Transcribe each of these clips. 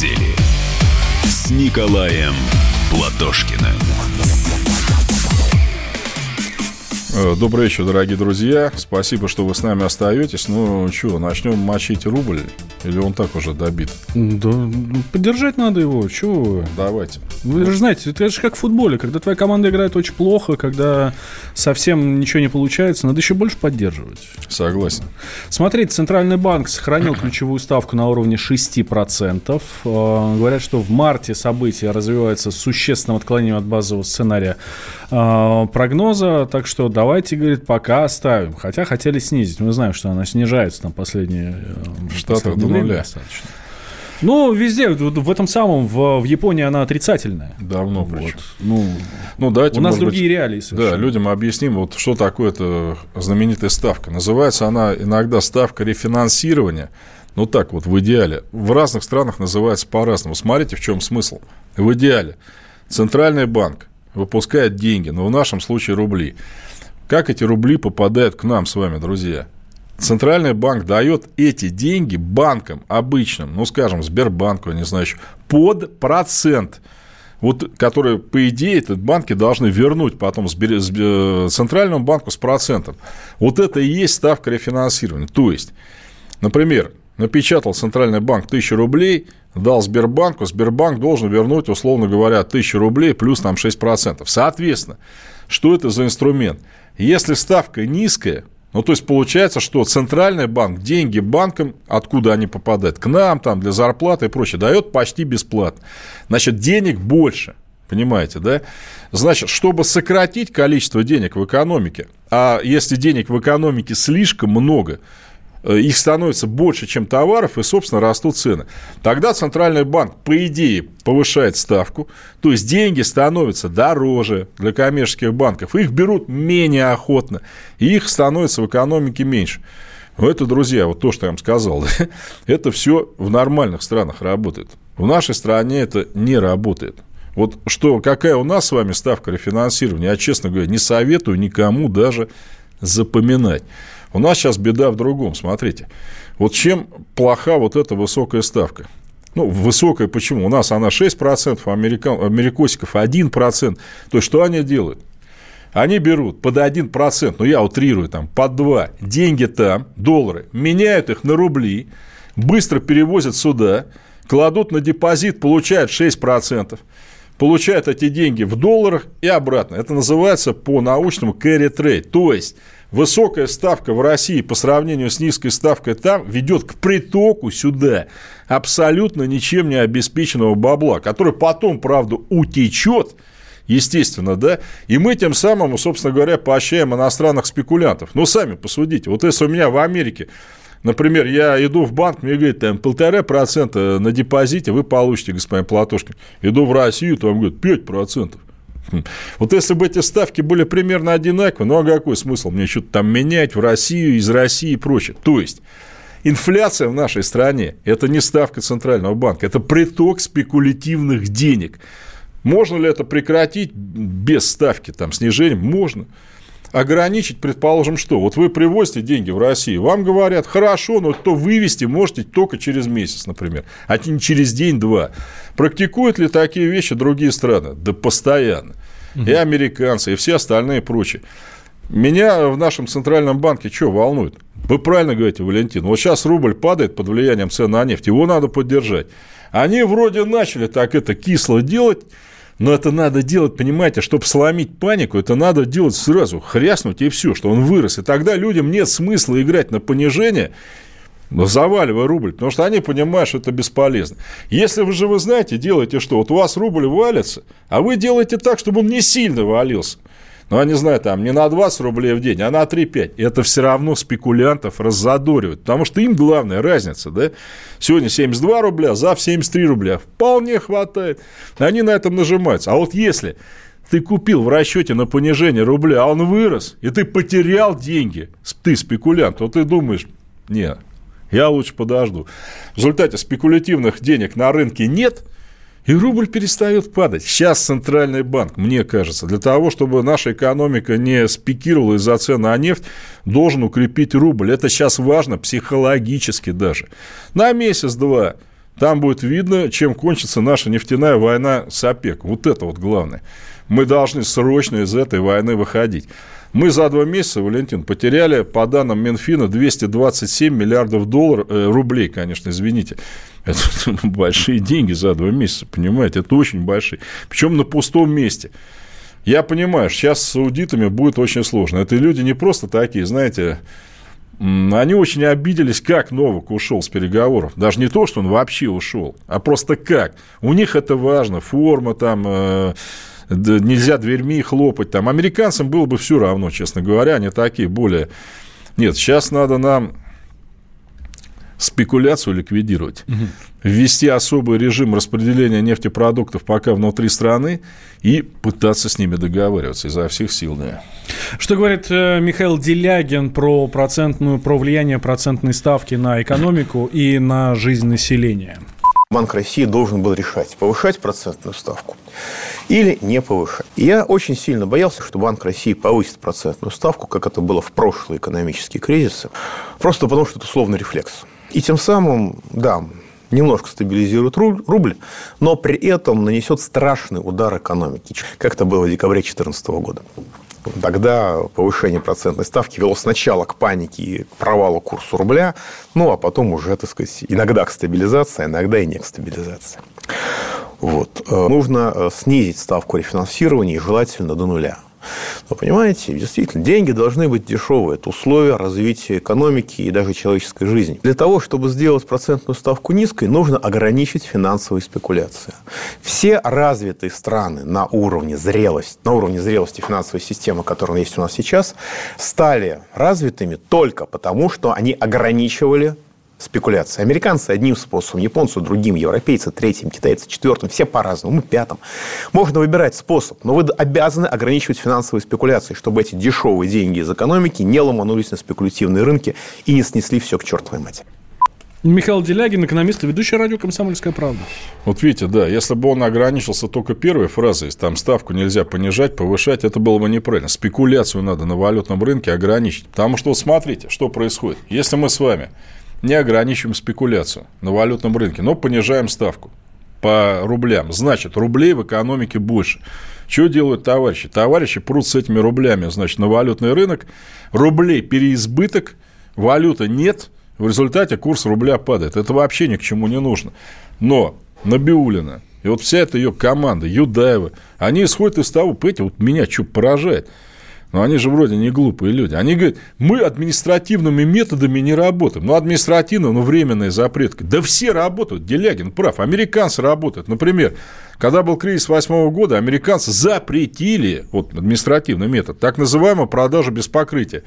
недели с Николаем Платошкиным. Добрый вечер, дорогие друзья. Спасибо, что вы с нами остаетесь. Ну, что, начнем мочить рубль? Или он так уже добит? Да, ну, поддержать надо его. Чего Давайте. Вы же знаете, это же как в футболе. Когда твоя команда играет очень плохо, когда совсем ничего не получается, надо еще больше поддерживать. Согласен. Смотрите, Центральный банк сохранил ключевую ставку на уровне 6%. Э, говорят, что в марте события развиваются с существенным отклонением от базового сценария э, прогноза. Так что давайте, говорит, пока оставим. Хотя хотели снизить. Мы знаем, что она снижается там последние... В Штатах до нуля. Достаточно. Ну, везде, в этом самом, в, в Японии она отрицательная. Давно вот. причем. Ну, Ну, давайте, у нас может быть, другие реалии Да, совершенно. людям объясним, вот что такое эта знаменитая ставка. Называется она иногда ставка рефинансирования. Ну так вот, в идеале. В разных странах называется по-разному. Смотрите, в чем смысл. В идеале Центральный банк выпускает деньги, но в нашем случае рубли. Как эти рубли попадают к нам с вами, друзья? Центральный банк дает эти деньги банкам обычным, ну, скажем, Сбербанку, я не знаю еще, под процент вот, которые, по идее, этот банки должны вернуть потом Центральному банку с процентом. Вот это и есть ставка рефинансирования. То есть, например, напечатал Центральный банк 1000 рублей, дал Сбербанку, Сбербанк должен вернуть, условно говоря, 1000 рублей плюс там 6%. Соответственно, что это за инструмент? Если ставка низкая, ну, то есть, получается, что Центральный банк деньги банкам, откуда они попадают, к нам, там, для зарплаты и прочее, дает почти бесплатно. Значит, денег больше. Понимаете, да? Значит, чтобы сократить количество денег в экономике, а если денег в экономике слишком много, их становится больше, чем товаров, и, собственно, растут цены. Тогда Центральный банк, по идее, повышает ставку, то есть деньги становятся дороже для коммерческих банков, их берут менее охотно, и их становится в экономике меньше. Но это, друзья, вот то, что я вам сказал, это все в нормальных странах работает. В нашей стране это не работает. Вот что, какая у нас с вами ставка рефинансирования, я, честно говоря, не советую никому даже запоминать. У нас сейчас беда в другом, смотрите. Вот чем плоха вот эта высокая ставка? Ну, высокая почему? У нас она 6%, а американ, америкосиков 1%. То есть, что они делают? Они берут под 1%, ну, я утрирую, там, под 2, деньги там, доллары, меняют их на рубли, быстро перевозят сюда, кладут на депозит, получают 6%, получают эти деньги в долларах и обратно. Это называется по-научному carry trade. То есть, высокая ставка в России по сравнению с низкой ставкой там ведет к притоку сюда абсолютно ничем не обеспеченного бабла, который потом, правда, утечет, естественно, да, и мы тем самым, собственно говоря, поощряем иностранных спекулянтов. Ну, сами посудите, вот если у меня в Америке Например, я иду в банк, мне говорят, там полтора процента на депозите вы получите, господин Платошкин. Иду в Россию, там говорят, 5 процентов. Вот если бы эти ставки были примерно одинаковые, ну а какой смысл мне что-то там менять в Россию, из России и прочее? То есть, инфляция в нашей стране – это не ставка Центрального банка, это приток спекулятивных денег. Можно ли это прекратить без ставки, там, снижения? Можно. Ограничить, предположим, что? Вот вы привозите деньги в Россию, вам говорят, хорошо, но то вывести можете только через месяц, например, а не через день-два. Практикуют ли такие вещи другие страны? Да постоянно. И американцы, и все остальные прочие. Меня в нашем центральном банке что волнует? Вы правильно говорите, Валентин. Вот сейчас рубль падает под влиянием цен на нефть, его надо поддержать. Они вроде начали так это кисло делать, но это надо делать, понимаете, чтобы сломить панику, это надо делать сразу, хряснуть и все, что он вырос. И тогда людям нет смысла играть на понижение, заваливая рубль, потому что они понимают, что это бесполезно. Если вы же, вы знаете, делаете что? Вот у вас рубль валится, а вы делаете так, чтобы он не сильно валился. Ну, я не знаю, там не на 20 рублей в день, а на 3-5. Это все равно спекулянтов раззадоривает. Потому что им главная разница, да? Сегодня 72 рубля, завтра 73 рубля. Вполне хватает. Они на этом нажимаются. А вот если ты купил в расчете на понижение рубля, а он вырос, и ты потерял деньги, ты спекулянт, то ты думаешь, нет, я лучше подожду. В результате спекулятивных денег на рынке нет, и рубль перестает падать. Сейчас Центральный банк, мне кажется, для того, чтобы наша экономика не спикировала из-за цен на нефть, должен укрепить рубль. Это сейчас важно психологически даже. На месяц-два там будет видно, чем кончится наша нефтяная война с ОПЕК. Вот это вот главное. Мы должны срочно из этой войны выходить. Мы за два месяца, Валентин, потеряли, по данным Минфина, 227 миллиардов долларов, э, рублей, конечно, извините. Это большие деньги за два месяца, понимаете? Это очень большие. Причем на пустом месте. Я понимаю, сейчас с аудитами будет очень сложно. Это люди не просто такие, знаете, они очень обиделись, как Новак ушел с переговоров. Даже не то, что он вообще ушел, а просто как. У них это важно, форма там, э, нельзя дверьми хлопать. Там. Американцам было бы все равно, честно говоря, они такие более... Нет, сейчас надо нам спекуляцию ликвидировать, угу. ввести особый режим распределения нефтепродуктов пока внутри страны и пытаться с ними договариваться изо всех сил. Да. Что говорит э, Михаил Делягин про процентную, про влияние процентной ставки на экономику и на жизнь населения? Банк России должен был решать, повышать процентную ставку или не повышать. И я очень сильно боялся, что Банк России повысит процентную ставку, как это было в прошлые экономические кризисы, просто потому что это условный рефлекс. И тем самым, да, немножко стабилизирует рубль, но при этом нанесет страшный удар экономике, как это было в декабре 2014 года. Тогда повышение процентной ставки вело сначала к панике и к провалу курса рубля, ну, а потом уже, так сказать, иногда к стабилизации, иногда и не к стабилизации. Вот. Э, нужно э, снизить ставку рефинансирования, желательно до нуля. Но понимаете, действительно, деньги должны быть дешевые. Это условия развития экономики и даже человеческой жизни. Для того, чтобы сделать процентную ставку низкой, нужно ограничить финансовые спекуляции. Все развитые страны на уровне зрелости, на уровне зрелости финансовой системы, которая есть у нас сейчас, стали развитыми только потому, что они ограничивали спекуляции. Американцы одним способом, японцы другим, европейцы третьим, китайцы четвертым, все по-разному, мы пятым. Можно выбирать способ, но вы обязаны ограничивать финансовые спекуляции, чтобы эти дешевые деньги из экономики не ломанулись на спекулятивные рынки и не снесли все к чертовой матери. Михаил Делягин, экономист и ведущий радио «Комсомольская правда». Вот видите, да, если бы он ограничился только первой фразой, там ставку нельзя понижать, повышать, это было бы неправильно. Спекуляцию надо на валютном рынке ограничить. Потому что, вот смотрите, что происходит. Если мы с вами не ограничиваем спекуляцию на валютном рынке, но понижаем ставку по рублям. Значит, рублей в экономике больше. Что делают товарищи? Товарищи прут с этими рублями, значит, на валютный рынок. Рублей переизбыток, валюты нет, в результате курс рубля падает. Это вообще ни к чему не нужно. Но Набиулина и вот вся эта ее команда, Юдаева, они исходят из того, понимаете, вот меня что поражает – но они же вроде не глупые люди. Они говорят, мы административными методами не работаем. Ну, административно, ну, временная запретка. Да все работают. Делягин прав. Американцы работают. Например, когда был кризис восьмого года, американцы запретили, вот административный метод, так называемую продажу без покрытия.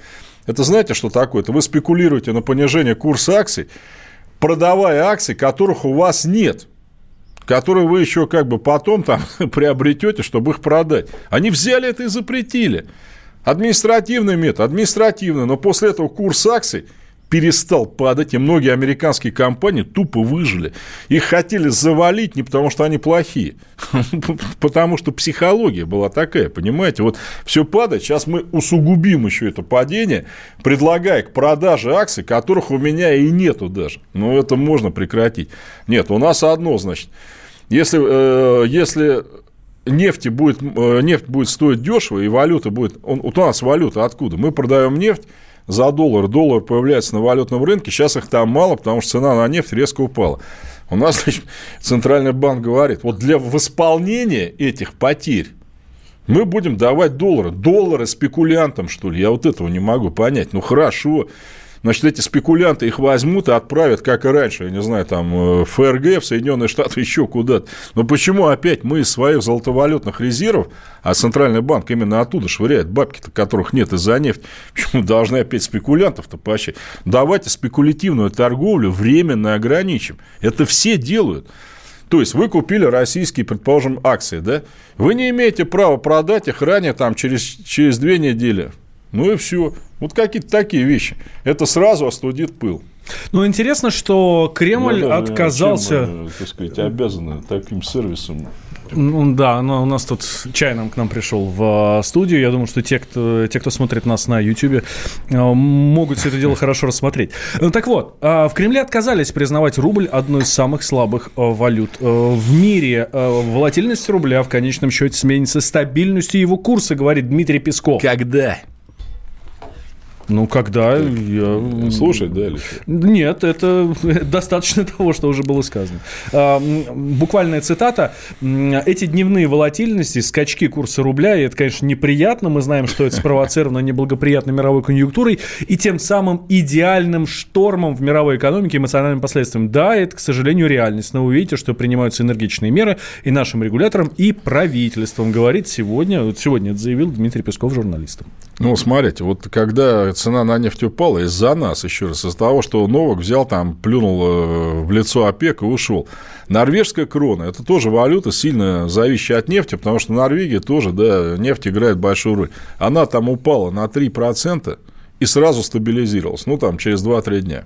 Это знаете, что такое? Это вы спекулируете на понижение курса акций, продавая акции, которых у вас нет которые вы еще как бы потом там приобретете, чтобы их продать. Они взяли это и запретили. Административный метод, административный, но после этого курс акций перестал падать, и многие американские компании тупо выжили. Их хотели завалить не потому, что они плохие, потому что психология была такая, понимаете? Вот все падает, сейчас мы усугубим еще это падение, предлагая к продаже акций, которых у меня и нету даже. Но это можно прекратить. Нет, у нас одно, значит, если, э, если нефти будет, э, нефть будет стоить дешево, и валюта будет... Он, вот у нас валюта откуда? Мы продаем нефть за доллар, доллар появляется на валютном рынке, сейчас их там мало, потому что цена на нефть резко упала. У нас значит, Центральный банк говорит, вот для восполнения этих потерь мы будем давать доллары. Доллары спекулянтам, что ли? Я вот этого не могу понять. Ну, хорошо. Значит, эти спекулянты их возьмут и отправят, как и раньше, я не знаю, там, э, в ФРГ, в Соединенные Штаты, еще куда-то. Но почему опять мы из своих золотовалютных резервов, а Центральный банк именно оттуда швыряет бабки-то, которых нет из-за нефти, почему должны опять спекулянтов-то поощрять? Давайте спекулятивную торговлю временно ограничим. Это все делают. То есть вы купили российские, предположим, акции, да? Вы не имеете права продать их ранее, там, через, через две недели. Ну и все. Вот какие-то такие вещи. Это сразу остудит пыл. Ну, интересно, что Кремль ну, да, отказался... Чем, так сказать, обязаны таким сервисом Ну, да, но у нас тут чай нам к нам пришел в а, студию. Я думаю, что те, кто, те, кто смотрит нас на YouTube, а, могут все это дело хорошо рассмотреть. Ну, так вот, в Кремле отказались признавать рубль одной из самых слабых валют в мире. Волатильность рубля в конечном счете сменится стабильностью его курса, говорит Дмитрий Песков. Когда? Ну, когда я... Слушать, да, или? Нет, это достаточно того, что уже было сказано. А, буквальная цитата. Эти дневные волатильности, скачки курса рубля, и это, конечно, неприятно. Мы знаем, что это спровоцировано неблагоприятной мировой конъюнктурой и тем самым идеальным штормом в мировой экономике, эмоциональным последствиям. Да, это, к сожалению, реальность. Но вы видите, что принимаются энергичные меры и нашим регуляторам, и правительством, говорит сегодня, вот сегодня это заявил Дмитрий Песков журналистам. Ну, смотрите, вот когда цена на нефть упала из-за нас, еще раз, из-за того, что Новак взял там, плюнул э, в лицо ОПЕК и ушел. Норвежская крона – это тоже валюта, сильно зависящая от нефти, потому что Норвегия тоже, да, нефть играет большую роль. Она там упала на 3%, и сразу стабилизировалась, ну, там, через 2-3 дня.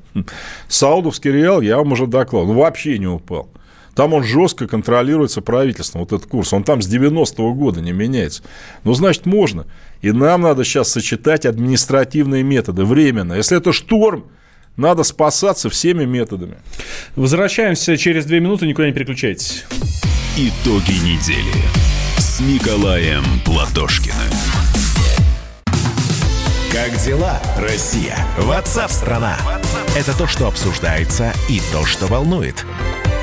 Саудовский реал, я вам уже докладывал, ну, вообще не упал. Там он жестко контролируется правительством, вот этот курс. Он там с 90-го года не меняется. Ну, значит, можно. И нам надо сейчас сочетать административные методы временно. Если это шторм, надо спасаться всеми методами. Возвращаемся через две минуты, никуда не переключайтесь. Итоги недели с Николаем Платошкиным. Как дела, Россия? Ватсап-страна! Это то, что обсуждается и то, что волнует.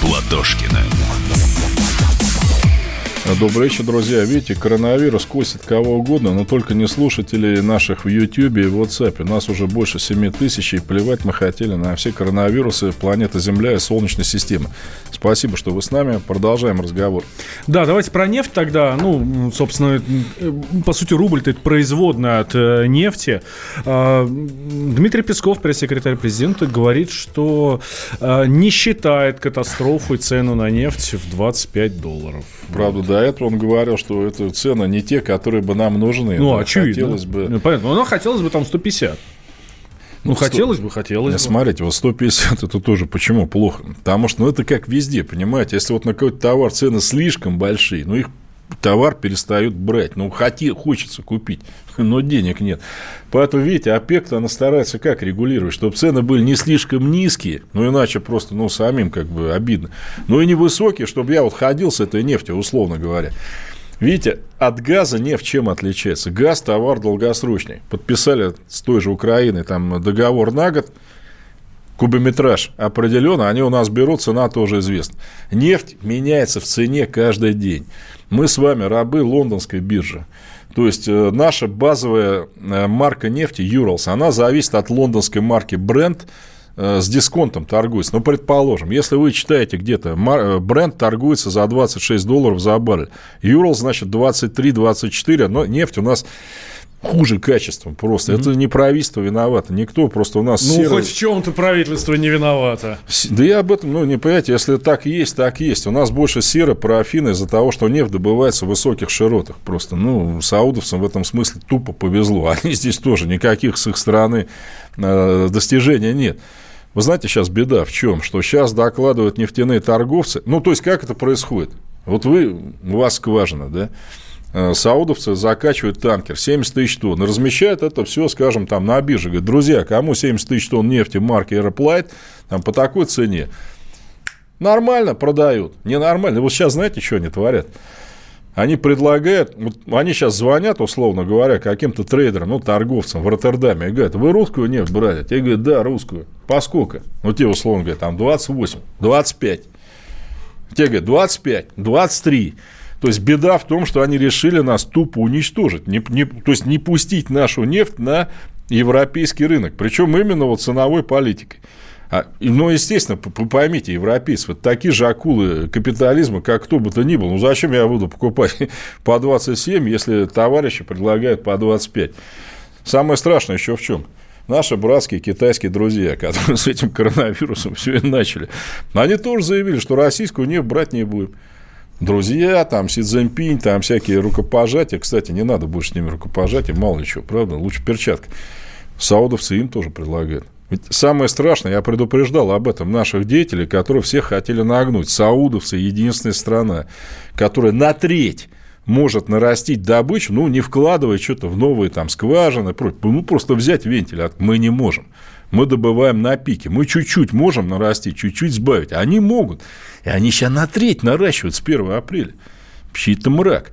Платошкиным. Добрый вечер, друзья. Видите, коронавирус косит кого угодно, но только не слушателей наших в YouTube и в WhatsApp. У нас уже больше 7 тысяч, и плевать мы хотели на все коронавирусы планеты Земля и Солнечной системы. Спасибо, что вы с нами. Продолжаем разговор. Да, давайте про нефть тогда. Ну, собственно, по сути, рубль-то это производная от э, нефти. А, Дмитрий Песков, пресс-секретарь президента, говорит, что э, не считает катастрофой цену на нефть в 25 долларов. Правда, до этого он говорил, что это цены не те, которые бы нам нужны. Ну, очевидно. Хотелось бы... Ну, понятно. Но хотелось бы там 150. Ну, 100... хотелось бы, хотелось бы. Смотрите, вот 150 это тоже почему плохо? Потому что, ну, это как везде, понимаете? Если вот на какой-то товар цены слишком большие, ну, их товар перестают брать. Ну, хоти, хочется купить, но денег нет. Поэтому, видите, ОПЕК-то она старается как регулировать, чтобы цены были не слишком низкие, ну, иначе просто, ну, самим как бы обидно, но и не высокие, чтобы я вот ходил с этой нефтью, условно говоря. Видите, от газа нефть чем отличается? Газ – товар долгосрочный. Подписали с той же Украиной там договор на год, кубометраж определен, они у нас берут, цена тоже известна. Нефть меняется в цене каждый день. Мы с вами рабы лондонской биржи. То есть э, наша базовая э, марка нефти Urals, она зависит от лондонской марки Brent, э, с дисконтом торгуется. Ну, предположим, если вы читаете где-то, бренд торгуется за 26 долларов за баррель. Юрал, значит, 23-24, но нефть у нас хуже качеством просто. Mm-hmm. Это не правительство виновато, никто просто у нас... Ну, серый... хоть в чем-то правительство не виновато. Да я об этом, ну, не понимаете, если так есть, так есть. У нас больше серы парафина из-за того, что нефть добывается в высоких широтах. Просто, ну, саудовцам в этом смысле тупо повезло. Они здесь тоже, никаких с их стороны э, достижений нет. Вы знаете, сейчас беда в чем? Что сейчас докладывают нефтяные торговцы. Ну, то есть, как это происходит? Вот вы, у вас скважина, да? Э, саудовцы закачивают танкер 70 тысяч тонн, размещают это все, скажем, там на бирже. Говорят, друзья, кому 70 тысяч тонн нефти марки Aeroplite там, по такой цене? Нормально продают, ненормально. Вот сейчас знаете, что они творят? Они предлагают, вот они сейчас звонят, условно говоря, каким-то трейдерам, ну, торговцам в Роттердаме, и говорят, вы русскую нефть брали? Те говорят, да, русскую. Поскольку? Ну, те, условно говоря, там 28, 25. Те говорят, 25, 23. То есть беда в том, что они решили нас тупо уничтожить, не, не, то есть не пустить нашу нефть на европейский рынок, причем именно вот ценовой политикой. А, ну, естественно, поймите, европейцы, вот такие же акулы капитализма, как кто бы то ни был. Ну, зачем я буду покупать по 27, если товарищи предлагают по 25? Самое страшное еще в чем? Наши братские китайские друзья, которые с этим коронавирусом все и начали, они тоже заявили, что российскую нефть брать не будем. Друзья, там Си Цзиньпинь, там всякие рукопожатия. Кстати, не надо больше с ними рукопожатия, мало ли чего, правда? Лучше перчатка. Саудовцы им тоже предлагают. Ведь самое страшное, я предупреждал об этом наших деятелей, которые всех хотели нагнуть. Саудовцы – единственная страна, которая на треть может нарастить добычу, ну, не вкладывая что-то в новые там скважины, ну, просто взять вентиль. Мы не можем. Мы добываем на пике. Мы чуть-чуть можем нарастить, чуть-чуть сбавить. Они могут. И они сейчас на треть наращивают с 1 апреля. Это мрак.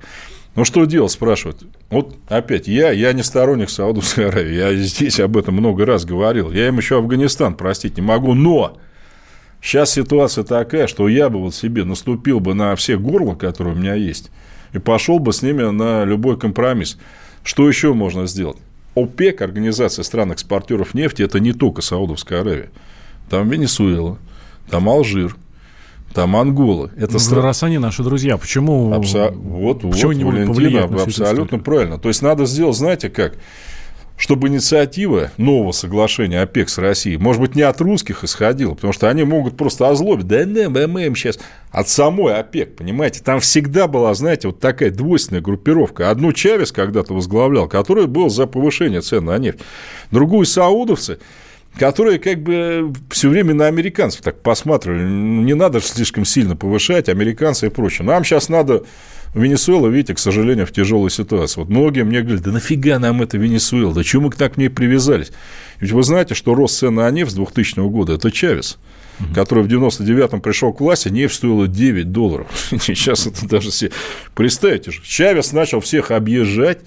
Ну, что делать, спрашивают. Вот опять, я, я не сторонник Саудовской Аравии, я здесь об этом много раз говорил. Я им еще Афганистан простить не могу, но сейчас ситуация такая, что я бы вот себе наступил бы на все горла, которые у меня есть, и пошел бы с ними на любой компромисс. Что еще можно сделать? ОПЕК, Организация стран-экспортеров нефти, это не только Саудовская Аравия. Там Венесуэла, там Алжир – там Ангола. Это ну, стра... Раз они наши друзья, почему, Абсо... вот, почему вот, не Валентина, абсолютно правильно. То есть, надо сделать, знаете как, чтобы инициатива нового соглашения ОПЕК с Россией, может быть, не от русских исходила, потому что они могут просто озлобить. Да не, мы им сейчас от самой ОПЕК, понимаете? Там всегда была, знаете, вот такая двойственная группировка. Одну Чавес когда-то возглавлял, который был за повышение цен на нефть. Другую саудовцы – которые как бы все время на американцев так посматривали. Не надо слишком сильно повышать, американцы и прочее. Нам сейчас надо Венесуэла, видите, к сожалению, в тяжелой ситуации. Вот многие мне говорят, да нафига нам это Венесуэла, да чего мы так к ней привязались? Ведь вы знаете, что рост цен на нефть с 2000 года – это Чавес который в 99-м пришел к власти, нефть стоила 9 долларов. Сейчас это даже все... Представьте же, Чавес начал всех объезжать,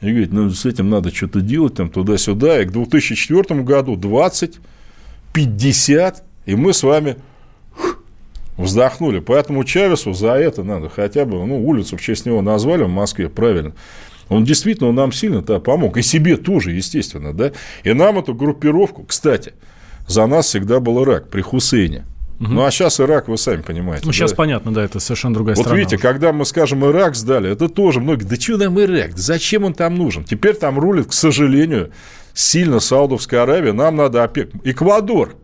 и говорит, ну, с этим надо что-то делать, там, туда-сюда. И к 2004 году 20, 50, и мы с вами вздохнули. Поэтому Чавесу за это надо хотя бы, ну, улицу в честь него назвали в Москве, правильно. Он действительно он нам сильно -то помог. И себе тоже, естественно, да. И нам эту группировку, кстати, за нас всегда был Ирак при Хусейне. Угу. Ну, а сейчас Ирак, вы сами понимаете. Ну, сейчас да? понятно, да, это совершенно другая вот страна. Вот видите, уже. когда мы, скажем, Ирак сдали, это тоже многие, да что нам Ирак, зачем он там нужен? Теперь там рулит, к сожалению, сильно Саудовская Аравия, нам надо опек. Эквадор,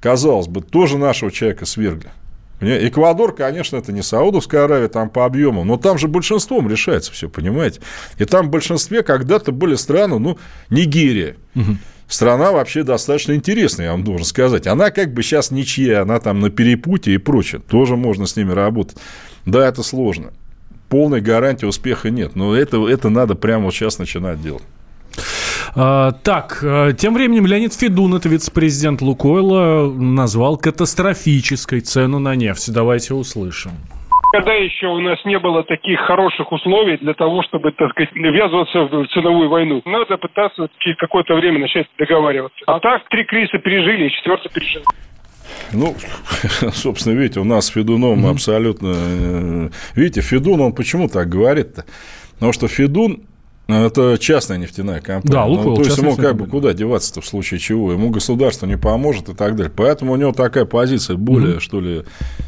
казалось бы, тоже нашего человека свергли. Эквадор, конечно, это не Саудовская Аравия там по объему, но там же большинством решается все, понимаете? И там в большинстве когда-то были страны, ну, Нигерия. Угу страна вообще достаточно интересная, я вам должен сказать. Она как бы сейчас ничья, она там на перепутье и прочее. Тоже можно с ними работать. Да, это сложно. Полной гарантии успеха нет. Но это, это надо прямо вот сейчас начинать делать. А, так, а, тем временем Леонид Федун, это вице-президент Лукойла, назвал катастрофической цену на нефть. Давайте услышим. Когда еще у нас не было таких хороших условий для того, чтобы, так сказать, ввязываться в ценовую войну, надо пытаться через какое-то время начать договариваться. А так три кризиса пережили, и четвертый пережили. Ну, собственно, видите, у нас с Федуном mm-hmm. абсолютно... Э, видите, Федун, он почему так говорит-то? Потому что Федун ну, это частная нефтяная компания. Да, Лукойл, ну, То есть ему как бы куда деваться-то в случае чего? Ему государство не поможет и так далее. Поэтому у него такая позиция более, mm-hmm. что ли,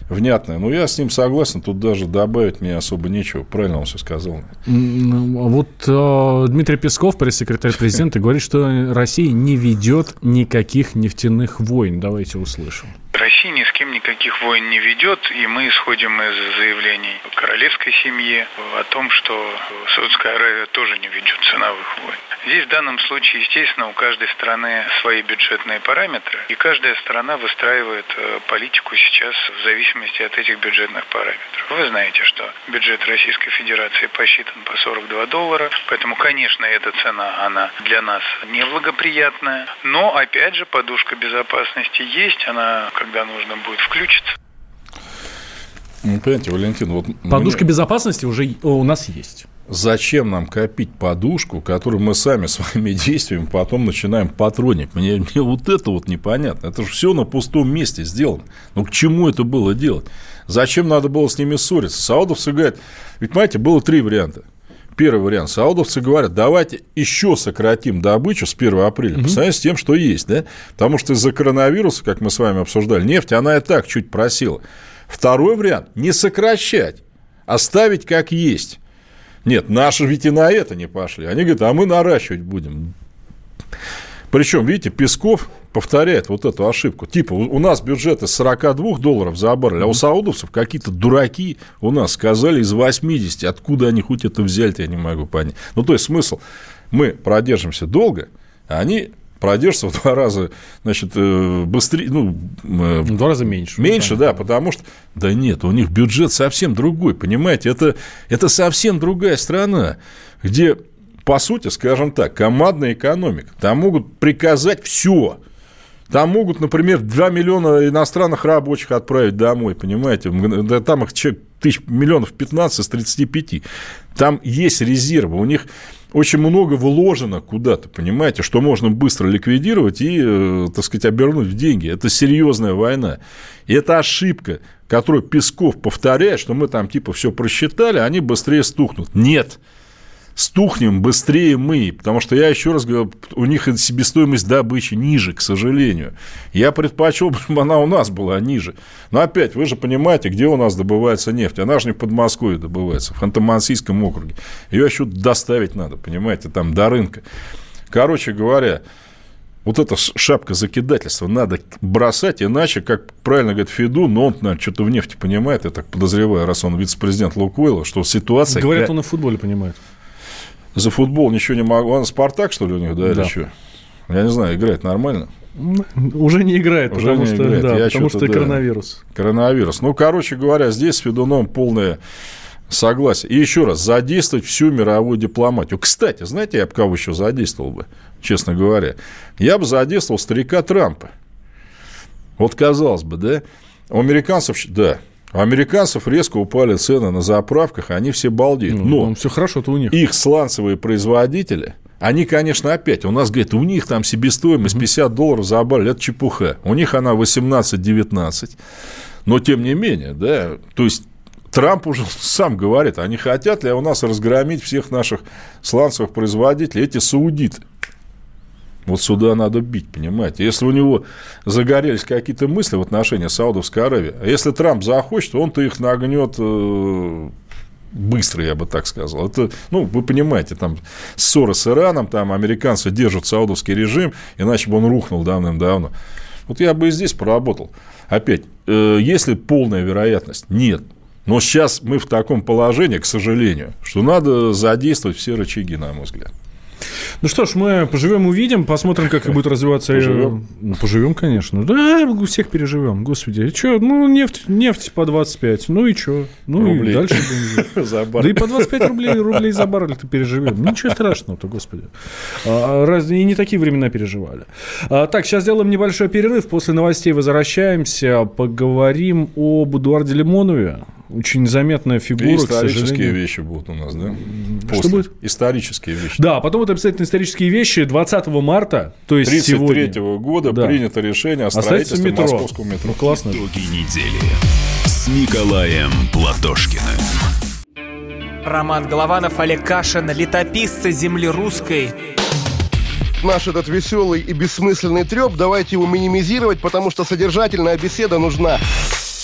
внятная. Но я с ним согласен, тут даже добавить мне особо нечего. Правильно он все сказал. Ну, вот э, Дмитрий Песков, пресс-секретарь президента, говорит, что Россия не ведет никаких нефтяных войн. Давайте услышим. Россия ни с кем никаких войн не ведет, и мы исходим из заявлений королевской семьи о том, что Саудская Аравия тоже не ведет ценовых войн. Здесь в данном случае, естественно, у каждой страны свои бюджетные параметры, и каждая страна выстраивает э, политику сейчас в зависимости от этих бюджетных параметров. Вы знаете, что бюджет Российской Федерации посчитан по 42 доллара, поэтому, конечно, эта цена, она для нас неблагоприятная, но, опять же, подушка безопасности есть, она, когда нужно будет, включиться. Ну, понимаете, Валентин, вот... Подушка мне... безопасности уже у нас есть. Зачем нам копить подушку, которую мы сами своими действиями потом начинаем патронить? Мне, мне вот это вот непонятно. Это же все на пустом месте сделано. Ну, к чему это было делать? Зачем надо было с ними ссориться? Саудовцы говорят, ведь, понимаете, было три варианта. Первый вариант. Саудовцы говорят, давайте еще сократим добычу с 1 апреля угу. по сравнению с тем, что есть. Да? Потому что из-за коронавируса, как мы с вами обсуждали, нефть, она и так чуть просила. Второй вариант – не сокращать, оставить как есть. Нет, наши ведь и на это не пошли. Они говорят, а мы наращивать будем. Причем, видите, Песков повторяет вот эту ошибку. Типа, у нас бюджет из 42 долларов за баррель, а у саудовцев какие-то дураки у нас сказали из 80. Откуда они хоть это взяли, я не могу понять. Ну, то есть, смысл, мы продержимся долго, а они продержится в два раза, значит, э, быстрее, ну... Э, в два раза меньше. Меньше, да, потому что... Да нет, у них бюджет совсем другой, понимаете? Это, это совсем другая страна, где, по сути, скажем так, командная экономика. Там могут приказать все. Там могут, например, 2 миллиона иностранных рабочих отправить домой, понимаете? Там их тысяч, миллионов 15 из 35. Там есть резервы. У них очень много вложено куда-то, понимаете, что можно быстро ликвидировать и, э, так сказать, обернуть в деньги. Это серьезная война. И это ошибка, которую Песков повторяет, что мы там типа все просчитали, они быстрее стухнут. Нет стухнем быстрее мы, потому что я еще раз говорю, у них себестоимость добычи ниже, к сожалению. Я предпочел, чтобы она у нас была ниже. Но опять, вы же понимаете, где у нас добывается нефть. Она же не в Подмосковье добывается, в Ханты-Мансийском округе. Ее еще доставить надо, понимаете, там до рынка. Короче говоря, вот эта шапка закидательства надо бросать, иначе, как правильно говорит Феду, но он, наверное, что-то в нефти понимает, я так подозреваю, раз он вице-президент Луквейла, что ситуация... Говорят, он и в футболе понимает за футбол ничего не могу. Он Спартак, что ли, у них, да, да. или что? Я не знаю, играет нормально. Уже не играет, Уже потому, не что, играет. Да, Я потому что да, коронавирус. Коронавирус. Ну, короче говоря, здесь с Федуном полное согласие. И еще раз, задействовать всю мировую дипломатию. Кстати, знаете, я бы кого еще задействовал бы, честно говоря? Я бы задействовал старика Трампа. Вот казалось бы, да? У американцев, да, у американцев резко упали цены на заправках, они все балдеют. Ну, Но все хорошо-то у них. Их сланцевые производители, они, конечно, опять, у нас, говорят, у них там себестоимость 50 долларов за баррель, это чепуха. У них она 18-19. Но, тем не менее, да, то есть Трамп уже сам говорит, они хотят ли у нас разгромить всех наших сланцевых производителей, эти саудиты. Вот сюда надо бить, понимаете? Если у него загорелись какие-то мысли в отношении Саудовской Аравии, а если Трамп захочет, он-то их нагнет э, быстро, я бы так сказал. Это, ну, вы понимаете, там ссоры с Ираном, там американцы держат саудовский режим, иначе бы он рухнул давным-давно. Вот я бы и здесь поработал. Опять, э, есть ли полная вероятность? Нет. Но сейчас мы в таком положении, к сожалению, что надо задействовать все рычаги, на мой взгляд. Ну что ж, мы поживем, увидим, посмотрим, как будет развиваться. Поживем? Ну, поживем, конечно. Да, всех переживем. Господи, что, ну, нефть, нефть по 25, ну и что? Ну рублей. и дальше будем за Да и по 25 рублей, рублей за баррель ты переживем. Ничего страшного-то, господи. А, раз, и не такие времена переживали. А, так, сейчас сделаем небольшой перерыв. После новостей возвращаемся. Поговорим об Эдуарде Лимонове очень заметная фигура, И исторические вещи будут у нас, да? После. Что будет? Исторические вещи. Да, потом вот обязательно исторические вещи. 20 марта, то есть 33 сегодня. -го года да. принято решение о строительстве метро. московского метро. Ну, классно. Итоги недели с Николаем Платошкиным. Роман Голованов, Олег Кашин, летописцы земли русской наш этот веселый и бессмысленный треп, давайте его минимизировать, потому что содержательная беседа нужна.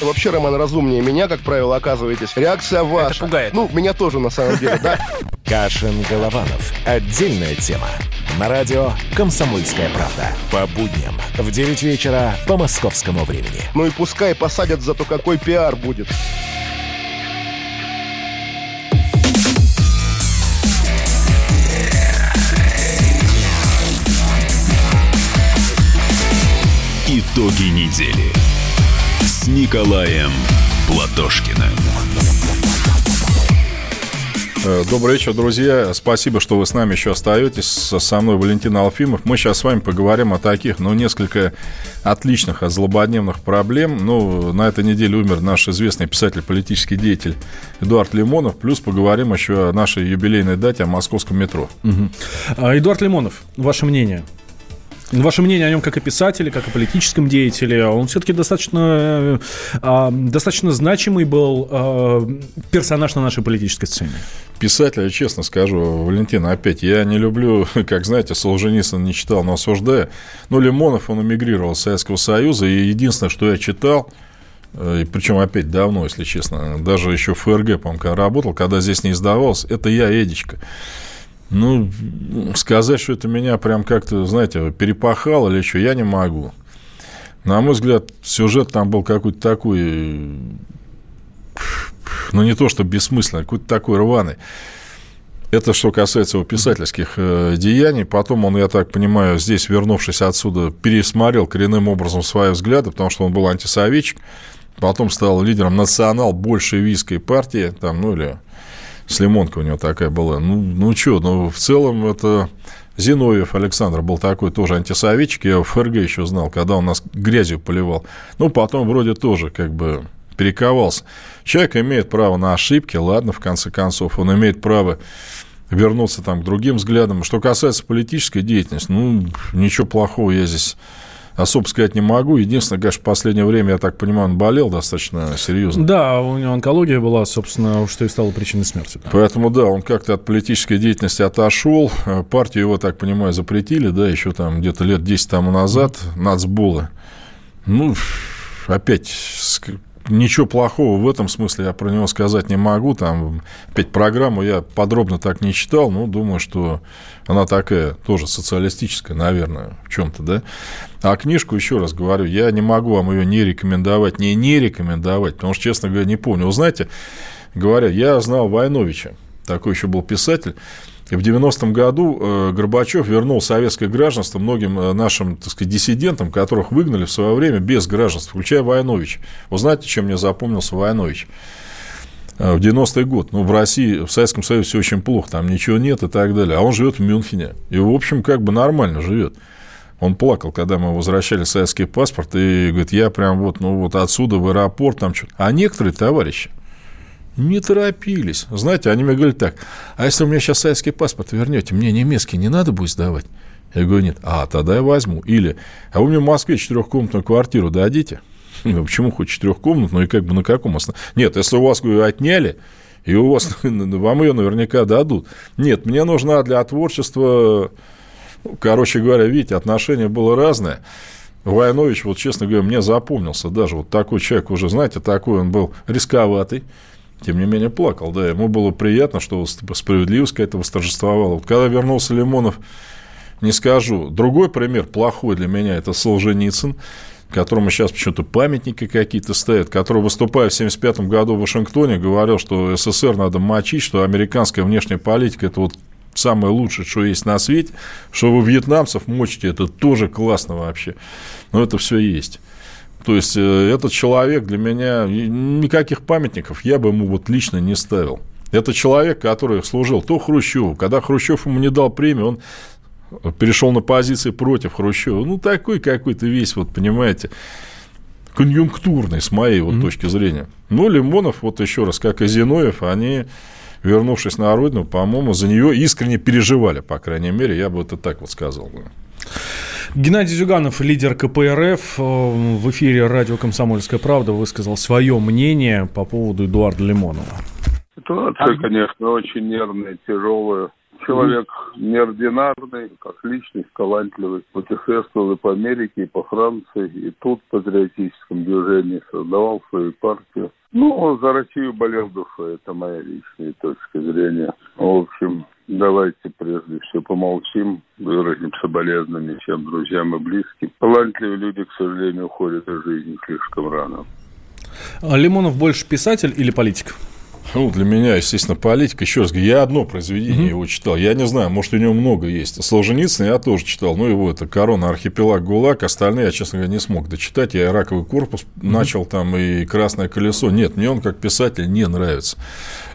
Вообще, Роман, разумнее меня, как правило, оказываетесь. Реакция ваша. Это пугает. Ну, меня тоже, на самом деле, да? Кашин-Голованов. Отдельная тема. На радио «Комсомольская правда». По будням в 9 вечера по московскому времени. Ну и пускай посадят, зато какой пиар будет. Итоги недели с Николаем Платошкиным. Э, добрый вечер, друзья. Спасибо, что вы с нами еще остаетесь. Со мной Валентин Алфимов. Мы сейчас с вами поговорим о таких, ну, несколько отличных, от злободневных проблем. Ну, на этой неделе умер наш известный писатель, политический деятель Эдуард Лимонов. Плюс поговорим еще о нашей юбилейной дате, о московском метро. Угу. Эдуард Лимонов, ваше мнение? Ваше мнение о нем как о писателе, как о политическом деятеле, он все-таки достаточно, э, достаточно значимый был э, персонаж на нашей политической сцене. Писатель, я честно скажу, Валентин, опять, я не люблю, как знаете, Солженицын не читал, но осуждаю. Но Лимонов, он эмигрировал из Советского Союза, и единственное, что я читал, и причем опять давно, если честно, даже еще в ФРГ, по-моему, когда работал, когда здесь не издавался, это я, Эдичка. Ну, сказать, что это меня прям как-то, знаете, перепахало или что, я не могу. На мой взгляд, сюжет там был какой-то такой, ну, не то, что бессмысленный, какой-то такой рваный. Это что касается его писательских э, деяний. Потом он, я так понимаю, здесь, вернувшись отсюда, пересмотрел коренным образом свои взгляды, потому что он был антисоветчик. Потом стал лидером национал-большевистской партии, там, ну, или Слимонка у него такая была. Ну, ну что, ну, в целом это... Зиновьев Александр был такой тоже антисоветчик, я его в ФРГ еще знал, когда он нас грязью поливал. Ну, потом вроде тоже как бы перековался. Человек имеет право на ошибки, ладно, в конце концов, он имеет право вернуться там к другим взглядам. Что касается политической деятельности, ну, ничего плохого я здесь особо сказать не могу. Единственное, конечно, в последнее время, я так понимаю, он болел достаточно серьезно. Да, у него онкология была, собственно, что и стало причиной смерти. Да. Поэтому, да, он как-то от политической деятельности отошел. Партию его, так понимаю, запретили, да, еще там где-то лет 10 тому назад, нацбулы. Ну, опять ничего плохого в этом смысле я про него сказать не могу. Там, опять программу я подробно так не читал, но думаю, что она такая тоже социалистическая, наверное, в чем-то, да. А книжку, еще раз говорю, я не могу вам ее не рекомендовать, не не рекомендовать, потому что, честно говоря, не помню. Вы знаете, говоря, я знал Войновича, такой еще был писатель, в 90-м году э, Горбачев вернул советское гражданство многим э, нашим, так сказать, диссидентам, которых выгнали в свое время без гражданства, включая Войнович. Вы знаете, чем мне запомнился Войнович? Э, в 90-й год. Ну, в России, в Советском Союзе все очень плохо, там ничего нет и так далее. А он живет в Мюнхене. И, в общем, как бы нормально живет. Он плакал, когда мы возвращали советский паспорт, и говорит, я прям вот, ну, вот отсюда в аэропорт, там что-то. А некоторые товарищи, не торопились. Знаете, они мне говорят так, а если у меня сейчас советский паспорт вернете, мне немецкий не надо будет сдавать? Я говорю, нет. А, тогда я возьму. Или, а вы мне в Москве четырехкомнатную квартиру дадите? Ну, почему хоть четырехкомнатную и как бы на каком основании? Нет, если у вас говорю, отняли, и у вас, вам ее наверняка дадут. Нет, мне нужна для творчества, ну, короче говоря, видите, отношение было разное. Войнович, вот честно говоря, мне запомнился даже вот такой человек уже, знаете, такой он был рисковатый, тем не менее плакал, да, ему было приятно, что справедливость какая-то восторжествовала. Когда вернулся Лимонов, не скажу. Другой пример плохой для меня – это Солженицын, которому сейчас почему-то памятники какие-то стоят, который, выступая в 1975 году в Вашингтоне, говорил, что СССР надо мочить, что американская внешняя политика – это вот самое лучшее, что есть на свете, что вы вьетнамцев мочите, это тоже классно вообще. Но это все есть. То есть, э, этот человек для меня, никаких памятников я бы ему вот лично не ставил. Это человек, который служил то Хрущеву. Когда Хрущев ему не дал премию, он перешел на позиции против Хрущева. Ну, такой какой-то весь, вот, понимаете, конъюнктурный, с моей вот mm-hmm. точки зрения. Ну, Лимонов, вот еще раз, как и Зиноев, они, вернувшись на родину, по-моему, за нее искренне переживали, по крайней мере, я бы это так вот сказал. Геннадий Зюганов, лидер КПРФ, э, в эфире радио «Комсомольская правда» высказал свое мнение по поводу Эдуарда Лимонова. Ситуация, конечно, очень нервная, тяжелая. Человек неординарный, как личность, талантливый. Путешествовал и по Америке, и по Франции, и тут в патриотическом движении создавал свою партию. Ну, за Россию болел душой, это моя личная точка зрения. В общем, давайте прежде всего помолчим, выразим соболезнования всем друзьям и близким. Талантливые люди, к сожалению, уходят из жизни слишком рано. А Лимонов больше писатель или политик? Ну, для меня, естественно, политика. Еще раз говорю, я одно произведение mm-hmm. его читал. Я не знаю, может, у него много есть. Солженицына я тоже читал. Ну, его это «Корона», «Архипелаг», «ГУЛАГ». Остальные я, честно говоря, не смог дочитать. Я «Раковый корпус» mm-hmm. начал там и «Красное колесо». Нет, мне он как писатель не нравится.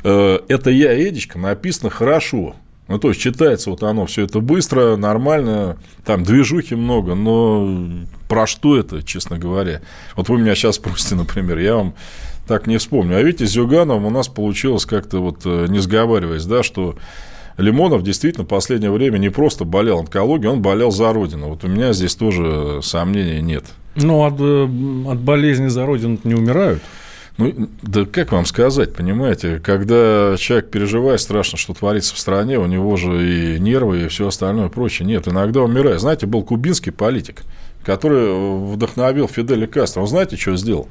Э, это «Я, Эдичка» написано хорошо. Ну, то есть, читается вот оно все это быстро, нормально, там движухи много, но про что это, честно говоря? Вот вы меня сейчас спросите, например, я вам так не вспомню. А видите, с Зюгановым у нас получилось как-то вот, э, не сговариваясь, да, что Лимонов действительно в последнее время не просто болел онкологией, он болел за Родину. Вот у меня здесь тоже сомнений нет. Ну, от, э, от болезни за Родину не умирают. Ну, да как вам сказать, понимаете, когда человек переживает страшно, что творится в стране, у него же и нервы, и все остальное прочее. Нет, иногда умирает. Знаете, был кубинский политик, который вдохновил Фиделя Кастро. Он знаете, что сделал?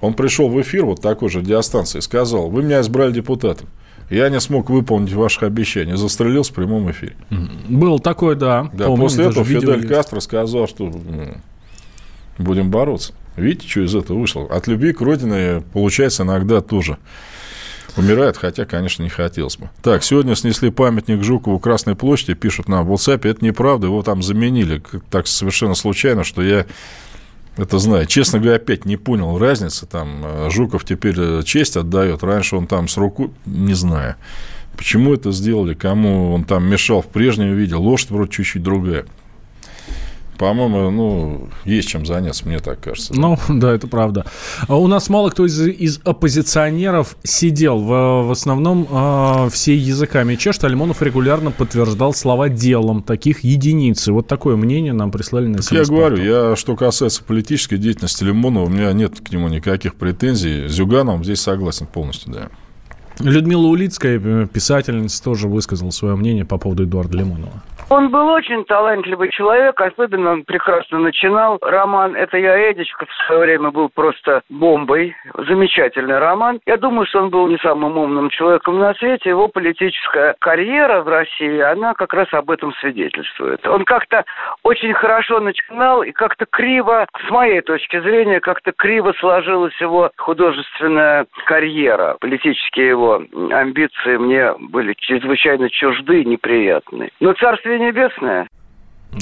Он пришел в эфир вот такой же диастанции и сказал, вы меня избрали депутатом. Я не смог выполнить ваших обещаний. Застрелился в прямом эфире. Был такой, да. Да, Помню, после этого Фидель есть. Кастро сказал, что будем бороться. Видите, что из этого вышло? От любви к родине, получается, иногда тоже умирает, хотя, конечно, не хотелось бы. Так, сегодня снесли памятник Жукову Красной площади, пишут на WhatsApp, это неправда, его там заменили так совершенно случайно, что я это знаю. Честно говоря, опять не понял разницы. Там э, Жуков теперь э, честь отдает. Раньше он там с руку... Не знаю. Почему это сделали, кому он там мешал в прежнем виде. Лошадь вроде чуть-чуть другая. По-моему, ну, есть чем заняться, мне так кажется. Ну, да, это правда. А у нас мало кто из, из оппозиционеров сидел. В, в основном э, все языками чешут. А Лимонов регулярно подтверждал слова делом. Таких единицы. Вот такое мнение нам прислали на Я говорю, я, что касается политической деятельности Лимонова, у меня нет к нему никаких претензий. С Зюгановым здесь согласен полностью, да. Людмила Улицкая, писательница, тоже высказала свое мнение по поводу Эдуарда Лимонова. Он был очень талантливый человек, особенно он прекрасно начинал. Роман «Это я, Эдичка» в свое время был просто бомбой. Замечательный роман. Я думаю, что он был не самым умным человеком на свете. Его политическая карьера в России, она как раз об этом свидетельствует. Он как-то очень хорошо начинал и как-то криво, с моей точки зрения, как-то криво сложилась его художественная карьера. Политические его амбиции мне были чрезвычайно чужды неприятны. Но царствие Царствие Небесное.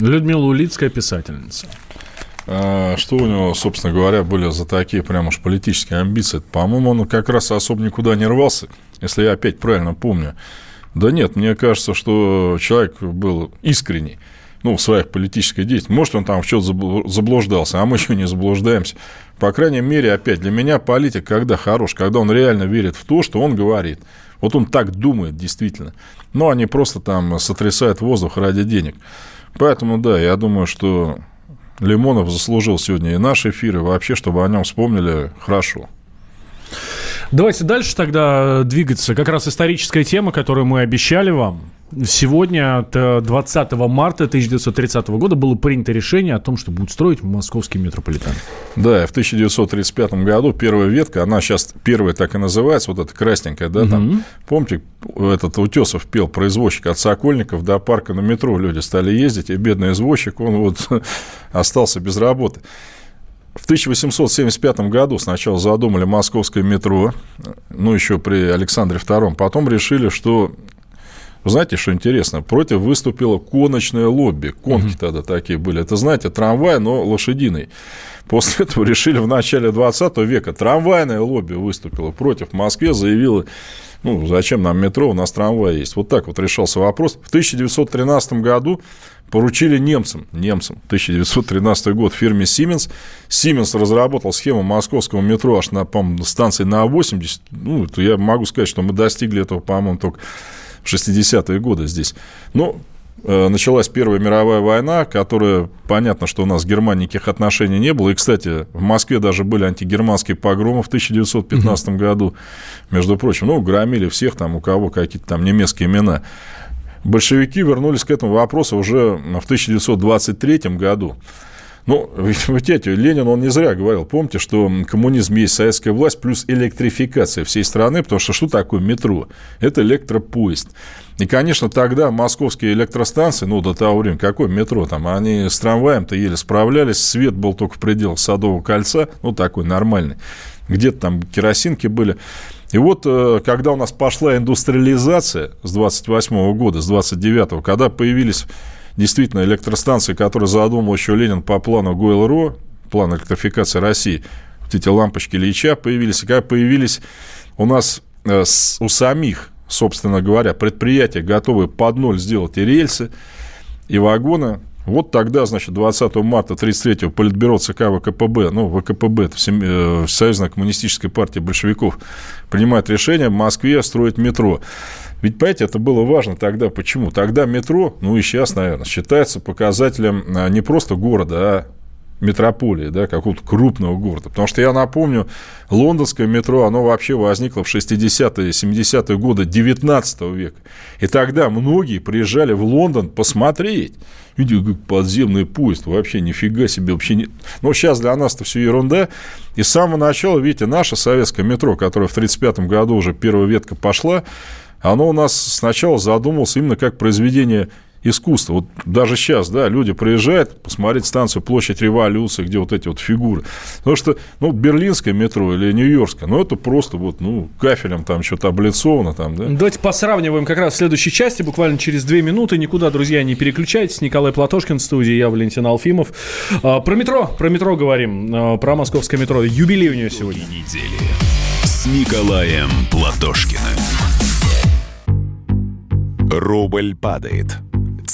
Людмила Улицкая, писательница. А, что у него, собственно говоря, были за такие прям уж политические амбиции? По-моему, он как раз особо никуда не рвался, если я опять правильно помню. Да нет, мне кажется, что человек был искренний ну, в своих политической деятельности. Может, он там в что-то заблуждался, а мы еще не заблуждаемся. По крайней мере, опять, для меня политик, когда хорош, когда он реально верит в то, что он говорит. Вот он так думает, действительно. Но они просто там сотрясают воздух ради денег. Поэтому, да, я думаю, что Лимонов заслужил сегодня и наш эфир, и вообще, чтобы о нем вспомнили хорошо. Давайте дальше тогда двигаться. Как раз историческая тема, которую мы обещали вам. Сегодня, 20 марта 1930 года, было принято решение о том, что будут строить московский метрополитен. Да, в 1935 году первая ветка, она сейчас первая так и называется, вот эта красненькая, да, угу. там, помните, этот Утесов пел про извозчика от Сокольников до парка на метро люди стали ездить, и бедный извозчик, он вот остался без работы. В 1875 году сначала задумали московское метро, ну, еще при Александре II, потом решили, что знаете, что интересно? Против выступило коночное лобби. Конки mm-hmm. тогда такие были. Это, знаете, трамвай, но лошадиный. После этого решили в начале 20 века трамвайное лобби выступило против. В Москве заявило, ну, зачем нам метро, у нас трамвай есть. Вот так вот решался вопрос. В 1913 году поручили немцам, немцам, 1913 год, фирме Siemens. Siemens разработал схему московского метро аж на, по станции на 80. Ну, я могу сказать, что мы достигли этого, по-моему, только в 60-е годы здесь. Ну, э, началась Первая мировая война, которая, понятно, что у нас с Германией никаких отношений не было. И, кстати, в Москве даже были антигерманские погромы в 1915 угу. году, между прочим. Ну, громили всех там, у кого какие-то там немецкие имена. Большевики вернулись к этому вопросу уже в 1923 году. Ну, видите, Ленин, он не зря говорил. Помните, что коммунизм есть советская власть плюс электрификация всей страны, потому что что такое метро? Это электропоезд. И, конечно, тогда московские электростанции, ну, до того времени, какое метро там, они с трамваем-то еле справлялись, свет был только в пределах Садового кольца, ну, такой нормальный. где-то там керосинки были. И вот, э, когда у нас пошла индустриализация с 28 года, с 29 когда появились действительно электростанции, которые задумал еще Ленин по плану ГОЭЛРО, план электрификации России, вот эти лампочки Ильича появились, и когда появились у нас э, у самих, собственно говоря, предприятия, готовые под ноль сделать и рельсы, и вагоны, вот тогда, значит, 20 марта 33-го Политбюро ЦК ВКПБ, ну, ВКПБ, это э, Союзная коммунистическая партия большевиков, принимает решение в Москве строить метро. Ведь, понимаете, это было важно тогда. Почему? Тогда метро, ну и сейчас, наверное, считается показателем а, не просто города, а метрополии, да, какого-то крупного города. Потому что я напомню, лондонское метро, оно вообще возникло в 60-е, 70-е годы 19 века. И тогда многие приезжали в Лондон посмотреть. Видите, как подземный поезд, вообще нифига себе, вообще не... Но сейчас для нас это все ерунда. И с самого начала, видите, наше советское метро, которое в 1935 году уже первая ветка пошла, оно у нас сначала задумывалось именно как произведение искусства. Вот даже сейчас, да, люди приезжают посмотреть станцию Площадь Революции, где вот эти вот фигуры. Потому что, ну, берлинское метро или нью-йоркское, ну, это просто вот, ну, кафелем там что-то облицовано там, да. Давайте посравниваем как раз в следующей части, буквально через две минуты. Никуда, друзья, не переключайтесь. Николай Платошкин в студии, я Валентин Алфимов. А, про метро, про метро говорим, а, про московское метро. Юбилей у нее сегодня. недели с Николаем Платошкиным. Рубль падает.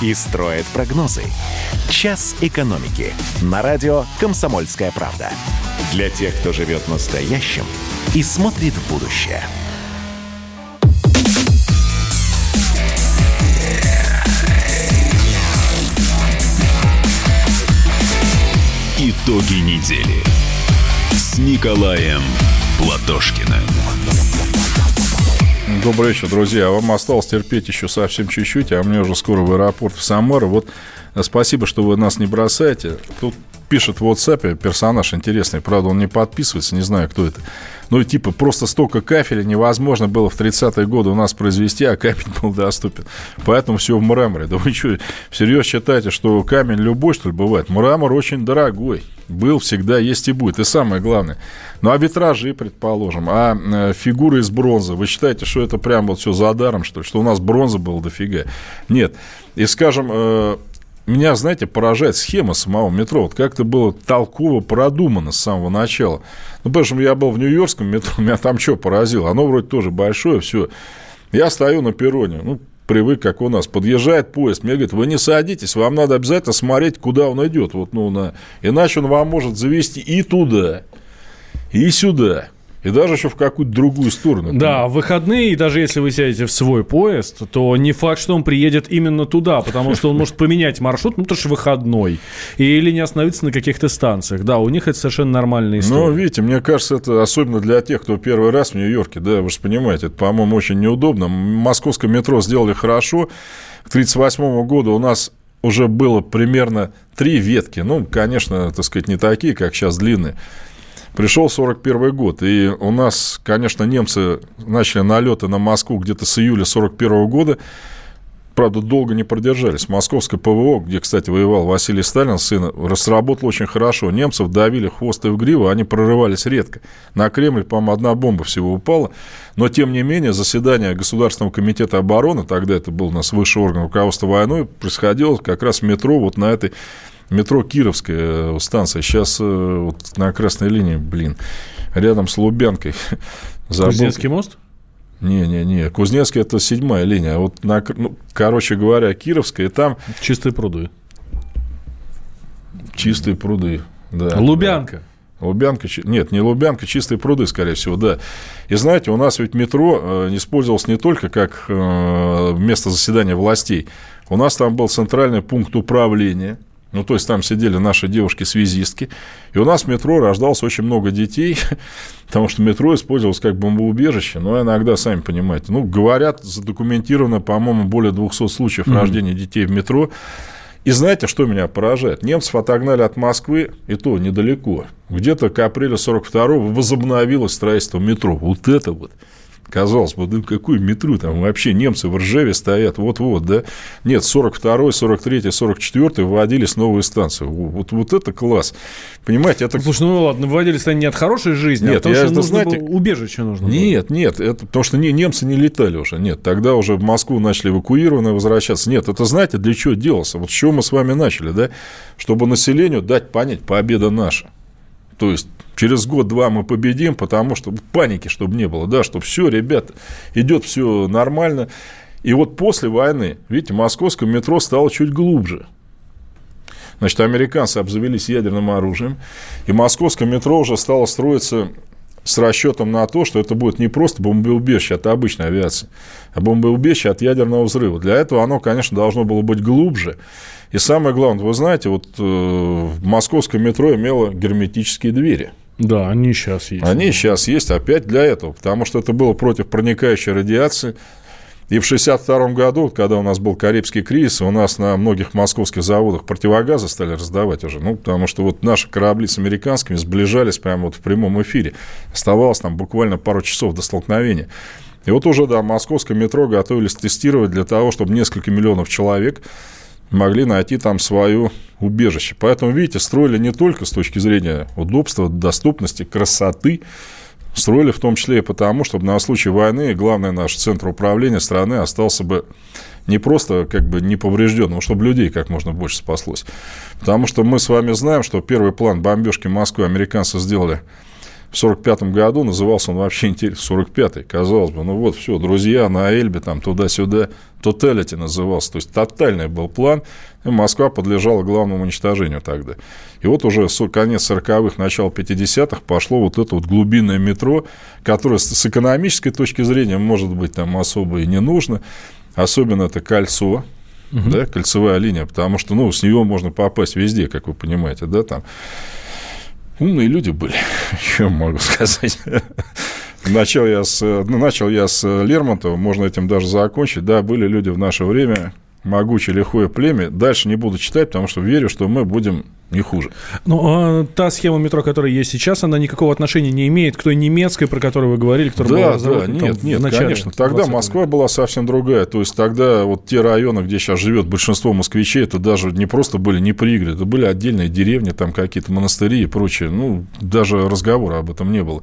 и строят прогнозы. «Час экономики» на радио «Комсомольская правда». Для тех, кто живет настоящим и смотрит в будущее. Итоги недели с Николаем Платошкиным. Добрый вечер, друзья. Вам осталось терпеть еще совсем чуть-чуть, а мне уже скоро в аэропорт в Самару. Вот э, спасибо, что вы нас не бросаете. Тут пишет в WhatsApp персонаж интересный, правда, он не подписывается, не знаю, кто это. Ну, типа, просто столько кафеля невозможно было в 30-е годы у нас произвести, а камень был доступен. Поэтому все в мраморе. Да вы что, всерьез считаете, что камень любой, что ли, бывает? Мрамор очень дорогой. Был, всегда есть и будет. И самое главное. Ну, а витражи, предположим, а э, фигуры из бронзы. Вы считаете, что это прям вот все за даром, что ли? Что у нас бронза была дофига? Нет. И, скажем, э, меня, знаете, поражает схема самого метро. Вот как-то было толково продумано с самого начала. Ну, потому что я был в Нью-Йоркском метро, меня там что поразило? Оно вроде тоже большое, все. Я стою на перроне, ну, привык, как у нас. Подъезжает поезд, мне говорит, вы не садитесь, вам надо обязательно смотреть, куда он идет. Вот, ну, на... Иначе он вам может завести и туда, и сюда. И даже еще в какую-то другую сторону. Да, в выходные, и даже если вы сядете в свой поезд, то не факт, что он приедет именно туда, потому что он может поменять маршрут, ну, потому что выходной, или не остановиться на каких-то станциях. Да, у них это совершенно нормальная история. Ну, видите, мне кажется, это особенно для тех, кто первый раз в Нью-Йорке, да, вы же понимаете, это, по-моему, очень неудобно. Московское метро сделали хорошо. К 1938 году у нас уже было примерно три ветки. Ну, конечно, так сказать, не такие, как сейчас длинные. Пришел 41 год, и у нас, конечно, немцы начали налеты на Москву где-то с июля 41 года. Правда, долго не продержались. Московское ПВО, где, кстати, воевал Василий Сталин, сын, сработал очень хорошо. Немцев давили хвост и в гриву, они прорывались редко. На Кремль, по-моему, одна бомба всего упала. Но, тем не менее, заседание Государственного комитета обороны, тогда это был у нас высший орган руководства войной, происходило как раз в метро вот на этой метро Кировская э, станция. Сейчас э, вот на красной линии, блин, рядом с Лубянкой. Кузнецкий мост? Не-не-не, Кузнецкий это седьмая линия. Вот, на, ну, короче говоря, Кировская, там... Чистые пруды. Чистые пруды, да. Лубянка. Да. Лубянка, нет, не Лубянка, чистые пруды, скорее всего, да. И знаете, у нас ведь метро э, использовалось не только как место заседания властей. У нас там был центральный пункт управления – ну, то есть там сидели наши девушки-связистки. И у нас в метро рождалось очень много детей, потому что метро использовалось как бомбоубежище. Но иногда, сами понимаете, ну, говорят, задокументировано, по-моему, более 200 случаев mm-hmm. рождения детей в метро. И знаете, что меня поражает? Немцев отогнали от Москвы, и то недалеко. Где-то к апрелю 42-го возобновилось строительство метро. Вот это вот. Казалось бы, да какой метро, там вообще немцы в Ржеве стоят, вот-вот, да. Нет, 42-й, 43-й, 44-й вводились новые станции. Вот, вот это класс. Понимаете, это... Слушай, ну ладно, вводились они не от хорошей жизни, нет, а потому я, что это, нужно знаете, было, убежище нужно Нет, было. нет, это потому что не, немцы не летали уже, нет. Тогда уже в Москву начали эвакуированные возвращаться. Нет, это знаете, для чего делался? Вот с чего мы с вами начали, да? Чтобы населению дать понять, победа наша. То есть через год-два мы победим, потому что паники, чтобы не было, да, что все, ребята, идет все нормально. И вот после войны, видите, московское метро стало чуть глубже. Значит, американцы обзавелись ядерным оружием, и московское метро уже стало строиться с расчетом на то, что это будет не просто бомбоубежище от обычной авиации, а бомбоубежище от ядерного взрыва. Для этого оно, конечно, должно было быть глубже. И самое главное, вы знаете, вот э, московское метро имело герметические двери. Да, они сейчас есть. Они сейчас есть опять для этого, потому что это было против проникающей радиации. И в 1962 году, когда у нас был Карибский кризис, у нас на многих московских заводах противогазы стали раздавать уже. Ну, потому что вот наши корабли с американскими сближались прямо вот в прямом эфире. Оставалось там буквально пару часов до столкновения. И вот уже, да, московское метро готовились тестировать для того, чтобы несколько миллионов человек могли найти там свое убежище. Поэтому, видите, строили не только с точки зрения удобства, доступности, красоты, строили в том числе и потому, чтобы на случай войны главный наш центр управления страны остался бы не просто как бы не поврежденным, а чтобы людей как можно больше спаслось. Потому что мы с вами знаем, что первый план бомбежки Москвы американцы сделали в 45 году, назывался он вообще интересно, 45-й, казалось бы, ну вот, все, друзья на Эльбе, там, туда-сюда, Totality назывался, то есть тотальный был план, и Москва подлежала главному уничтожению тогда. И вот уже конец 40-х, начало 50-х пошло вот это вот глубинное метро, которое с экономической точки зрения, может быть, там особо и не нужно, особенно это кольцо, угу. да, кольцевая линия, потому что, ну, с нее можно попасть везде, как вы понимаете, да, там умные люди были, еще могу сказать. Начал я, с, ну, начал я с Лермонтова, можно этим даже закончить. Да, были люди в наше время, могучее лихое племя. Дальше не буду читать, потому что верю, что мы будем не хуже. Ну, а та схема метро, которая есть сейчас, она никакого отношения не имеет к той немецкой, про которую вы говорили, которая да, была разработана да, нет, нет, конечно. Тогда Москва была совсем другая. То есть тогда вот те районы, где сейчас живет большинство москвичей, это даже не просто были не пригороды, это были отдельные деревни, там какие-то монастыри и прочее. Ну, даже разговора об этом не было.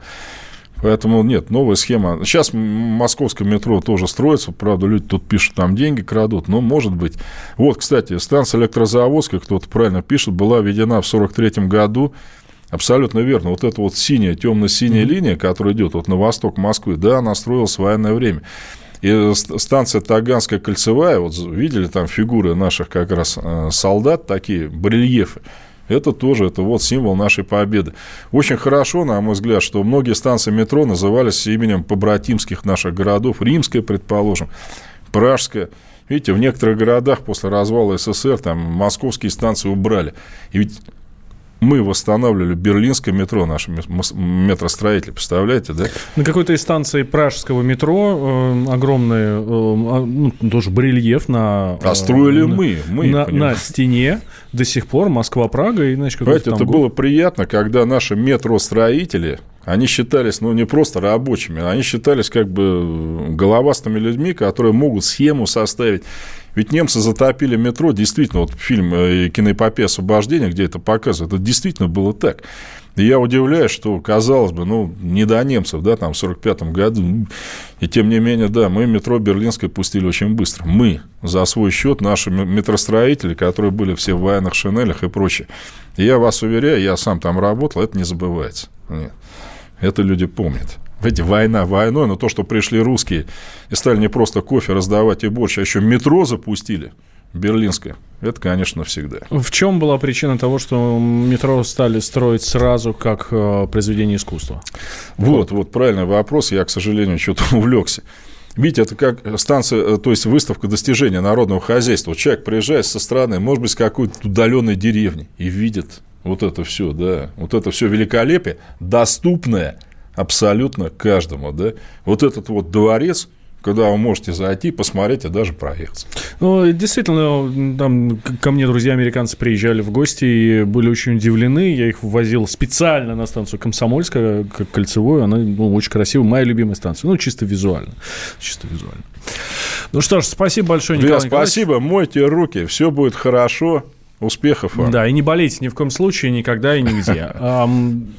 Поэтому нет, новая схема. Сейчас московское метро тоже строится, правда, люди тут пишут, там деньги крадут, но может быть. Вот, кстати, станция электрозаводская, кто-то правильно пишет, была введена в 43 году. Абсолютно верно. Вот эта вот синяя, темно-синяя mm-hmm. линия, которая идет вот на восток Москвы, да, она строилась в военное время. И станция Таганская кольцевая, вот видели там фигуры наших как раз э, солдат, такие барельефы. Это тоже, это вот символ нашей победы. Очень хорошо, на мой взгляд, что многие станции метро назывались именем побратимских наших городов. Римская, предположим, Пражская. Видите, в некоторых городах после развала СССР там московские станции убрали. И ведь мы восстанавливали берлинское метро, наши метростроители, представляете, да? На какой-то из станций пражского метро э, огромный, э, а, ну, тоже барельеф на... А строили на, мы, мы, на, на стене до сих пор Москва-Прага и, значит, Понимаете, это год. было приятно, когда наши метростроители, они считались, ну, не просто рабочими, они считались как бы головастыми людьми, которые могут схему составить. Ведь немцы затопили метро, действительно, вот фильм э, «Киноэпопея освобождения», где это показывают, это действительно было так. И я удивляюсь, что, казалось бы, ну, не до немцев, да, там, в 45 году. И тем не менее, да, мы метро Берлинское пустили очень быстро. Мы, за свой счет, наши метростроители, которые были все в военных шинелях и прочее. И я вас уверяю, я сам там работал, это не забывается. Нет. Это люди помнят. Видите, война войной, но то, что пришли русские и стали не просто кофе раздавать и борщ, а еще метро запустили, берлинское, это, конечно, всегда. В чем была причина того, что метро стали строить сразу как э, произведение искусства? Вот, вот, правильный вопрос. Я, к сожалению, что-то увлекся. Видите, это как станция, э, то есть выставка достижения народного хозяйства. Вот человек приезжает со стороны, может быть, с какой-то удаленной деревни и видит вот это все, да, вот это все великолепие, доступное абсолютно каждому, да. Вот этот вот дворец, куда вы можете зайти, посмотреть и даже проехаться. Ну, действительно, там ко мне друзья американцы приезжали в гости и были очень удивлены. Я их возил специально на станцию Комсомольская, как кольцевую. Она ну, очень красивая, моя любимая станция. Ну, чисто визуально. Чисто визуально. Ну что ж, спасибо большое, Николай Друзья, спасибо, мойте руки, все будет хорошо. Успехов вам. Да, и не болейте ни в коем случае, никогда и нигде.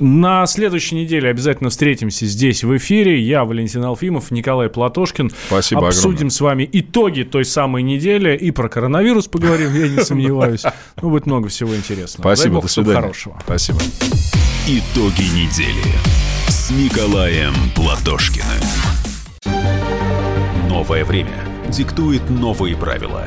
На следующей неделе обязательно встретимся здесь в эфире. Я Валентин Алфимов, Николай Платошкин. Спасибо Обсудим огромное. с вами итоги той самой недели и про коронавирус поговорим, я не сомневаюсь. Ну, будет много всего интересного. Спасибо, Дай бог, до свидания. хорошего. Спасибо. Итоги недели с Николаем Платошкиным. Новое время диктует новые правила.